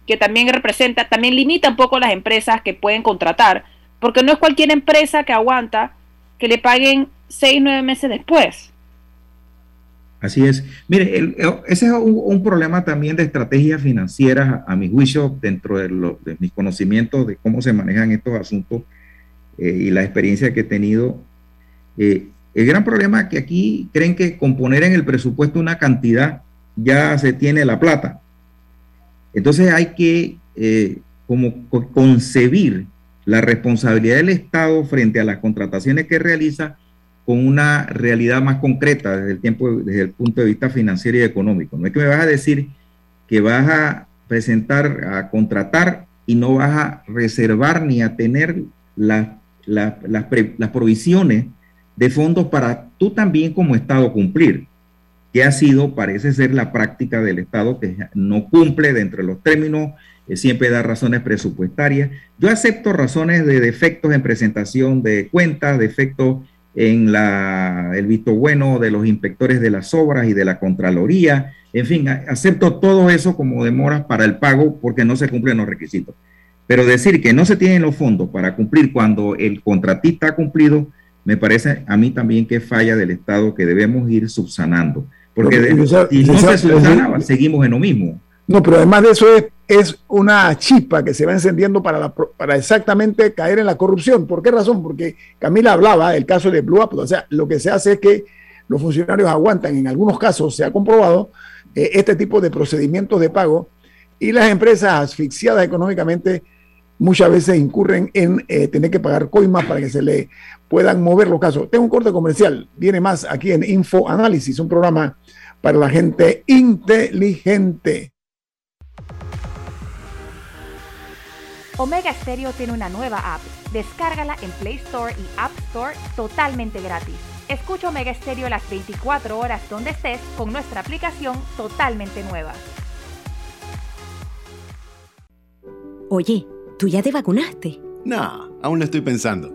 que también representa, también limita un poco las empresas que pueden contratar, porque no es cualquier empresa que aguanta que le paguen seis, nueve meses después. Así es. Mire, ese es un, problema también de estrategias financieras, a, mi juicio, dentro de, mis conocimientos de cómo se manejan estos asuntos eh, y la experiencia que he tenido. Eh, el gran problema es que aquí creen que con poner en el presupuesto una cantidad ya se tiene la plata. Entonces hay que eh, como concebir la responsabilidad del Estado frente a las contrataciones que realiza con una realidad más concreta desde el, tiempo, desde el punto de vista financiero y económico. No es que me vas a decir que vas a presentar, a contratar y no vas a reservar ni a tener las, las, provisiones de fondos para tú también como Estado cumplir, que ha sido, parece ser la práctica del Estado que no cumple dentro de los términos, eh, siempre da razones presupuestarias. Yo acepto razones de defectos en presentación de cuentas, defectos en el visto bueno de los inspectores de las obras y de la Contraloría. En fin, acepto todo eso como demoras para el pago porque no se cumplen los requisitos. Pero decir que no se tienen los fondos para cumplir cuando el contratista ha cumplido, me parece a mí también que falla del Estado que debemos ir subsanando. Porque no se subsana, seguimos en lo mismo. No, pero además de eso es, es una chispa que se va encendiendo para, para exactamente caer en la corrupción. ¿Por qué razón? Porque Camila hablaba del caso de Blue Apple. O sea, lo que se hace es que los funcionarios aguantan, en algunos casos se ha comprobado, eh, este tipo de procedimientos de pago y las empresas asfixiadas económicamente muchas veces incurren en eh, tener que pagar coimas para que se le puedan mover los casos. Tengo un corte comercial, viene más aquí en Info Análisis, un programa para la gente inteligente. Omega Stereo tiene una nueva app. Descárgala en Play Store y App Store totalmente gratis. Escucha Omega Stereo las 24 horas donde estés con nuestra aplicación totalmente nueva. Oye, ¿tú ya te vacunaste? No, aún lo estoy pensando.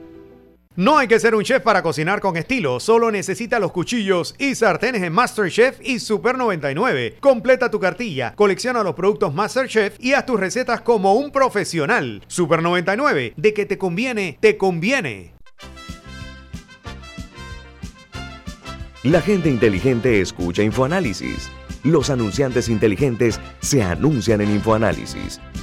No hay que ser un chef para cocinar con estilo, solo necesita los cuchillos y sartenes en MasterChef y Super 99. Completa tu cartilla, colecciona los productos MasterChef y haz tus recetas como un profesional. Super 99, de que te conviene, te conviene. La gente inteligente escucha InfoAnálisis. Los anunciantes inteligentes se anuncian en InfoAnálisis.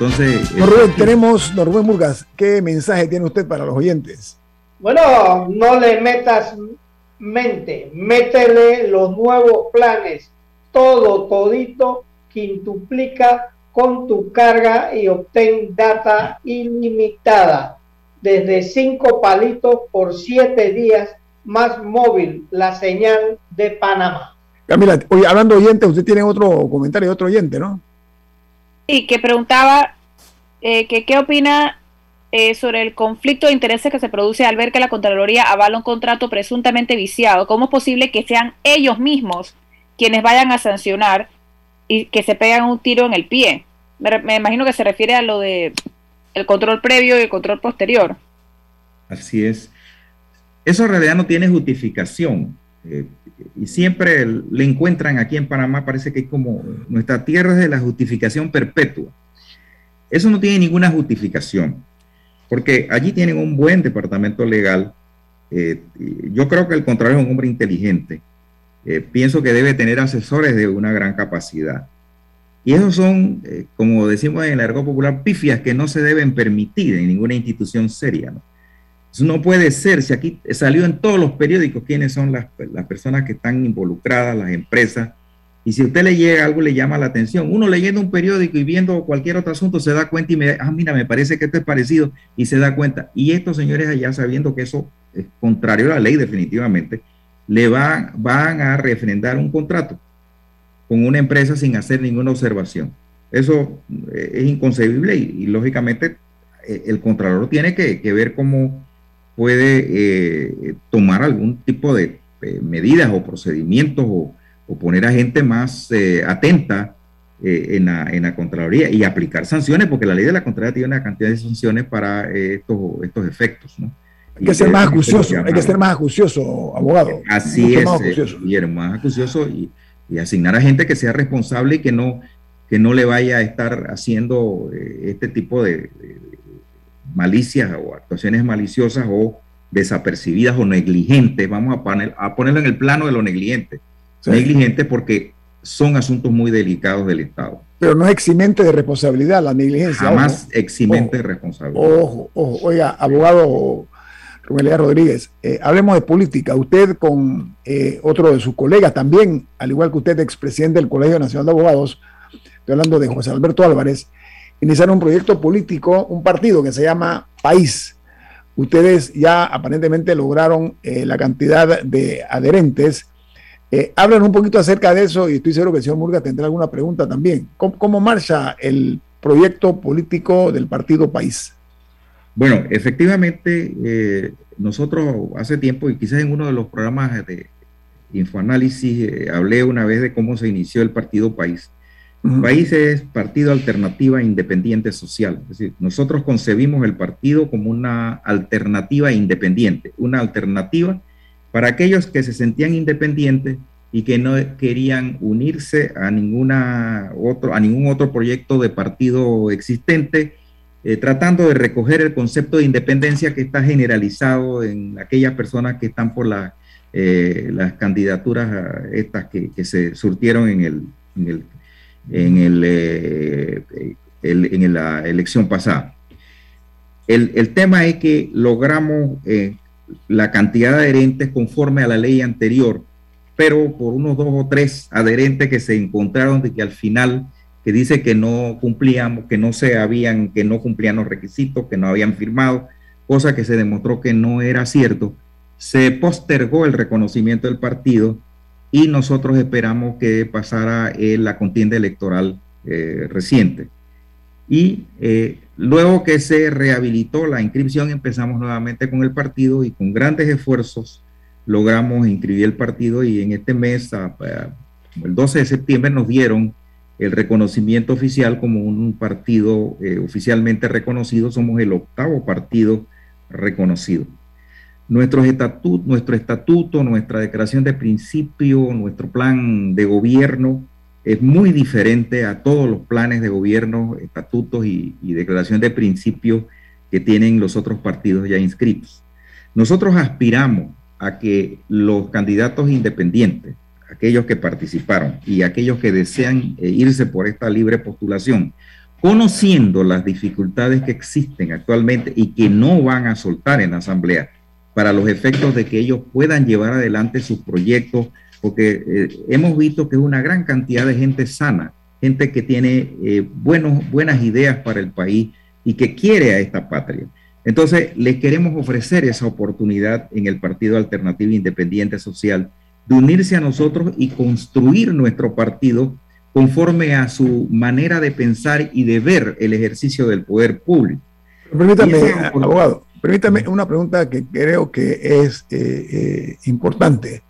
Entonces. Rubén, tenemos, don Rubén Murgas, ¿qué mensaje tiene usted para los oyentes? Bueno, no le metas mente, métele los nuevos planes, todo, todito, quintuplica con tu carga y obtén data ilimitada. Desde cinco palitos por siete días, más móvil, la señal de Panamá. Camila, oye, hablando de oyentes, usted tiene otro comentario de otro oyente, ¿no? Sí, que preguntaba eh, que qué opina eh, sobre el conflicto de intereses que se produce al ver que la Contraloría avala un contrato presuntamente viciado. ¿Cómo es posible que sean ellos mismos quienes vayan a sancionar y que se pegan un tiro en el pie? Me, me imagino que se refiere a lo de el control previo y el control posterior. Así es. Eso en realidad no tiene justificación. Eh, y siempre le encuentran aquí en Panamá, parece que es como nuestra tierra de la justificación perpetua. Eso no tiene ninguna justificación, porque allí tienen un buen departamento legal. Eh, yo creo que el contrario es un hombre inteligente. Eh, pienso que debe tener asesores de una gran capacidad. Y esos son, eh, como decimos en el argot popular, pifias que no se deben permitir en ninguna institución seria. ¿no? Eso no puede ser, si aquí salió en todos los periódicos quiénes son las, las, personas que están involucradas, las empresas, y si usted le llega algo, le llama la atención. Uno leyendo un periódico y viendo cualquier otro asunto se da cuenta y me ah, mira, me parece que esto es parecido, y se da cuenta. Y estos señores allá, sabiendo que eso es contrario a la ley definitivamente, le van, van a refrendar un contrato con una empresa sin hacer ninguna observación. Eso es inconcebible y, lógicamente el Contralor tiene que ver cómo puede eh, tomar algún tipo de eh, medidas o procedimientos o, o, poner a gente más eh, atenta en la, en, la, Contraloría y aplicar sanciones, porque la ley de la Contraloría tiene una cantidad de sanciones para estos, estos efectos. ¿no? Hay que ser más acucioso, hay que ser más acucioso, abogado. Así es, más acucioso. Guillermo, más acucioso y, y asignar a gente que sea responsable y que no, que no le vaya a estar haciendo eh, este tipo de, malicias o actuaciones maliciosas o desapercibidas o negligentes. Vamos a, poner, a ponerlo en el plano de lo negligente. Negligente porque son asuntos muy delicados del Estado. Pero no es eximente de responsabilidad la negligencia. Jamás eximente de responsabilidad. Ojo, ojo. Oiga, abogado Rubén Rodríguez, eh, hablemos de política. Usted con eh, otro de sus colegas también, al igual que usted, expresidente del Colegio Nacional de Abogados, estoy hablando de José Alberto Álvarez, iniciaron un proyecto político, un partido que se llama País. Ustedes ya aparentemente lograron eh, la cantidad de adherentes eh, hablan un poquito acerca de eso y estoy seguro que el señor Murga tendrá alguna pregunta también. ¿Cómo, marcha el proyecto político del Partido País? Bueno, efectivamente, eh, nosotros hace tiempo, y quizás en uno de los programas de Infoanálisis, eh, hablé una vez de cómo se inició el Partido País. País es Partido Alternativa Independiente Social. Es decir, nosotros concebimos el partido como una alternativa independiente, una alternativa para aquellos que se sentían independientes y que no querían unirse a, ninguna otro, a ningún otro proyecto de partido existente, eh, tratando de recoger el concepto de independencia que está generalizado en aquellas personas que están por eh, las candidaturas estas que, se surtieron en, el, en, el, eh, en la elección pasada. El, el, tema es que logramos la cantidad de adherentes conforme a la ley anterior, pero por unos dos o tres adherentes que se encontraron de que al final que dice que no cumplíamos, que no se habían, que no cumplían los requisitos, que no habían firmado, cosa que se demostró que no era cierto, se postergó el reconocimiento del partido y nosotros esperamos que pasara la contienda electoral eh, reciente. Y eh, luego que se rehabilitó la inscripción, empezamos nuevamente con el partido y con grandes esfuerzos logramos inscribir el partido y en este mes, el 12 de septiembre, nos dieron el reconocimiento oficial como un partido eh, oficialmente reconocido. Somos el octavo partido reconocido. Nuestro estatuto, nuestro estatuto, nuestra declaración de principio, nuestro plan de gobierno, es muy diferente a todos los planes de gobierno, estatutos y, declaración de principios que tienen los otros partidos ya inscritos. Nosotros aspiramos a que los candidatos independientes, aquellos que participaron y aquellos que desean eh, irse por esta libre postulación, conociendo las dificultades que existen actualmente y que no van a soltar en la Asamblea para los efectos de que ellos puedan llevar adelante sus proyectos porque eh, hemos visto que es una gran cantidad de gente sana, gente que tiene eh, buenos, buenas ideas para el país y que quiere a esta patria. Entonces, les queremos ofrecer esa oportunidad en el Partido Alternativo Independiente Social de unirse a nosotros y construir nuestro partido conforme a su manera de pensar y de ver el ejercicio del poder público. Permítame, abogado, permítame una pregunta que creo que es eh, importante.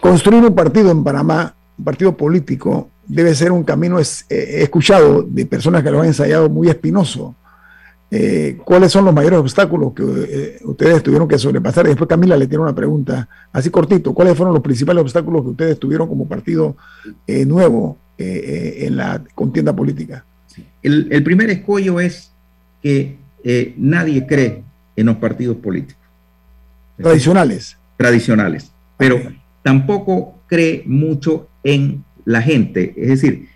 Construir un partido en Panamá, un partido político, debe ser un camino es, eh, escuchado de personas que lo han ensayado muy espinoso. Eh, ¿Cuáles son los mayores obstáculos que eh, ustedes tuvieron que sobrepasar? Y después Camila le tiene una pregunta así cortito. ¿Cuáles fueron los principales obstáculos que ustedes tuvieron como partido nuevo en la contienda política? El, el primer escollo es que nadie cree en los partidos políticos. Tradicionales. Tradicionales. Pero tampoco cree mucho en la gente. Es decir,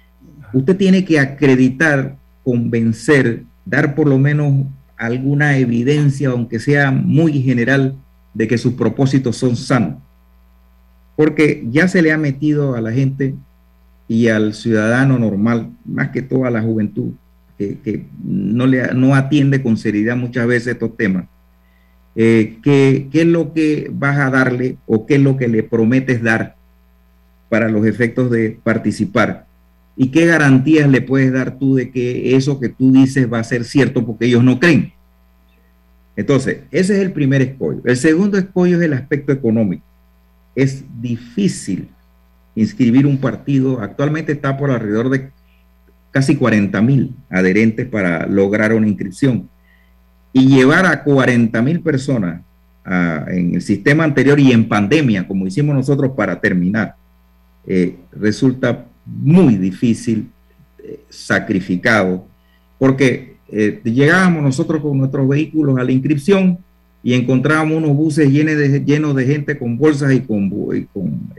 usted tiene que acreditar, convencer, dar por lo menos alguna evidencia, aunque sea muy general, de que sus propósitos son sanos. Porque ya se le ha metido a la gente y al ciudadano normal, más que todo a la juventud, que, no, le, no atiende con seriedad muchas veces estos temas, eh, ¿qué, es lo que vas a darle o qué es lo que le prometes dar para los efectos de participar. ¿Y qué garantías le puedes dar tú de que eso que tú dices va a ser cierto porque ellos no creen? Entonces, ese es el primer escollo. El segundo escollo es el aspecto económico. Es difícil inscribir un partido. Actualmente está por alrededor de casi 40 mil adherentes para lograr una inscripción. Y llevar a 40 mil personas en el sistema anterior y en pandemia, como hicimos nosotros para terminar, eh, resulta muy difícil, eh, sacrificado, porque eh, llegábamos nosotros con nuestros vehículos a la inscripción y encontrábamos unos buses llenos de, llenos de gente con bolsas y con, y con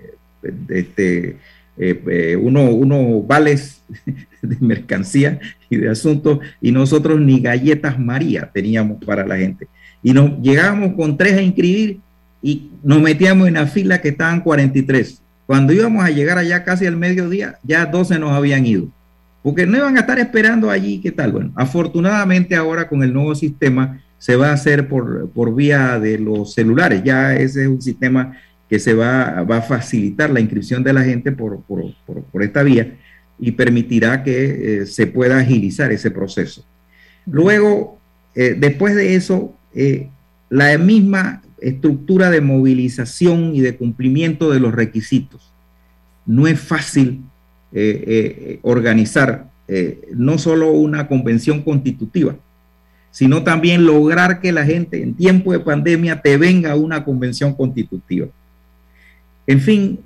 este, unos vales de mercancía y de asuntos, y nosotros ni galletas María teníamos para la gente. Y nos llegábamos con tres a inscribir y nos metíamos en la fila que estaban 43. Cuando íbamos a llegar allá casi al mediodía, ya 12 nos habían ido. Porque no iban a estar esperando allí, ¿qué tal? Bueno, afortunadamente ahora con el nuevo sistema se va a hacer por, por vía de los celulares. Ya ese es un sistema que se va, va a facilitar la inscripción de la gente por, por, por, esta vía y permitirá que eh, se pueda agilizar ese proceso. Luego, eh, después de eso, eh, la misma estructura de movilización y de cumplimiento de los requisitos. No es fácil organizar no solo una convención constitutiva, sino también lograr que la gente en tiempo de pandemia te venga a una convención constitutiva. En fin,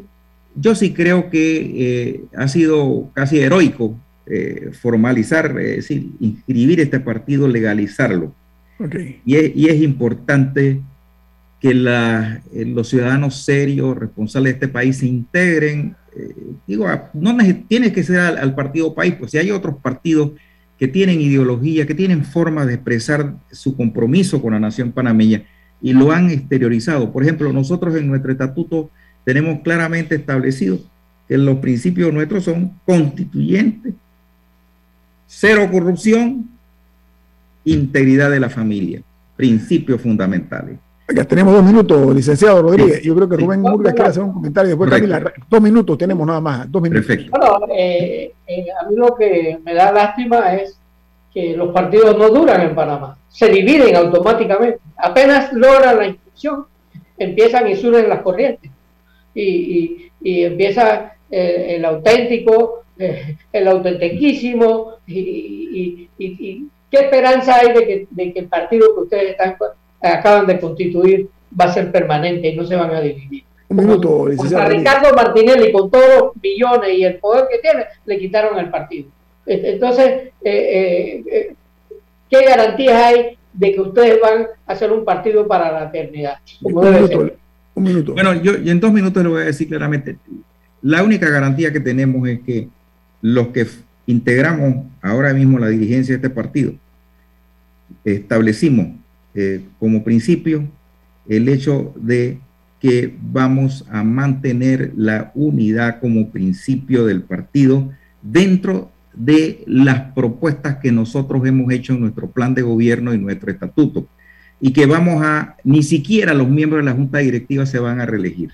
yo sí creo que ha sido casi heroico formalizar, es decir, inscribir este partido, legalizarlo. Y, y es importante que eh, los ciudadanos serios, responsables de este país se integren. Eh, digo, no tiene que ser al, partido país, pues si hay otros partidos que tienen ideología, que tienen forma de expresar su compromiso con la nación panameña y lo han exteriorizado. Por ejemplo, nosotros en nuestro estatuto tenemos claramente establecido que los principios nuestros son constituyentes, cero corrupción, integridad de la familia, principios fundamentales. Ya tenemos dos minutos, licenciado Rodríguez. Yo creo que Rubén Murgas quiere hacer un comentario. Después Camila, dos minutos tenemos nada más. Dos minutos. Bueno, eh, eh, a mí lo que me da lástima es que los partidos no duran en Panamá. Se dividen automáticamente. Apenas logran la inscripción, empiezan y suben las corrientes. Y, y, empieza eh, el auténtico, el autentiquísimo. Y, y, qué esperanza hay de que, de que el partido que ustedes están acaban de constituir va a ser permanente y no se van a dividir. Un minuto, A Ricardo Martinelli, con todos los millones y el poder que tiene, le quitaron el partido. Entonces, eh, eh, eh, ¿qué garantías hay de que ustedes van a hacer un partido para la eternidad? un, minuto, Bueno, yo, en dos minutos le voy a decir claramente. La única garantía que tenemos es que los que integramos ahora mismo la dirigencia de este partido, establecimos eh, como principio el hecho de que vamos a mantener la unidad como principio del partido dentro de las propuestas que nosotros hemos hecho en nuestro plan de gobierno y nuestro estatuto y que vamos a, ni siquiera los miembros de la Junta Directiva se van a reelegir.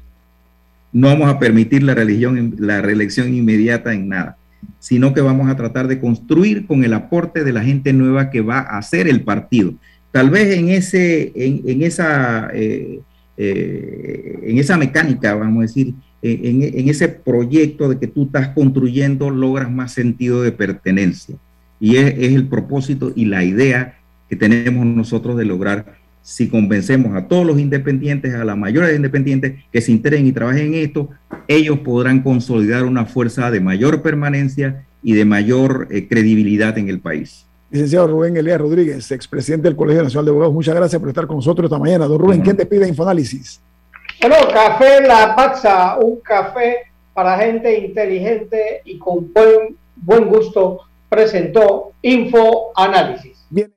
No vamos a permitir la, religión, la reelección inmediata en nada, sino que vamos a tratar de construir con el aporte de la gente nueva que va a hacer el partido tal vez en, ese, en, esa, eh, eh, en esa mecánica, vamos a decir, en, ese proyecto de que tú estás construyendo, logras más sentido de pertenencia. Y es, el propósito y la idea que tenemos nosotros de lograr si convencemos a todos los independientes, a la mayoría de independientes que se integren y trabajen en esto, ellos podrán consolidar una fuerza de mayor permanencia y de mayor eh, credibilidad en el país. Licenciado Rubén Elías Rodríguez, expresidente del Colegio Nacional de Abogados, muchas gracias por estar con nosotros esta mañana. Don Rubén, ¿quién te pide Infoanálisis? Bueno, Café La Paxa, un café para gente inteligente y con buen, buen gusto, presentó Infoanálisis. Bien.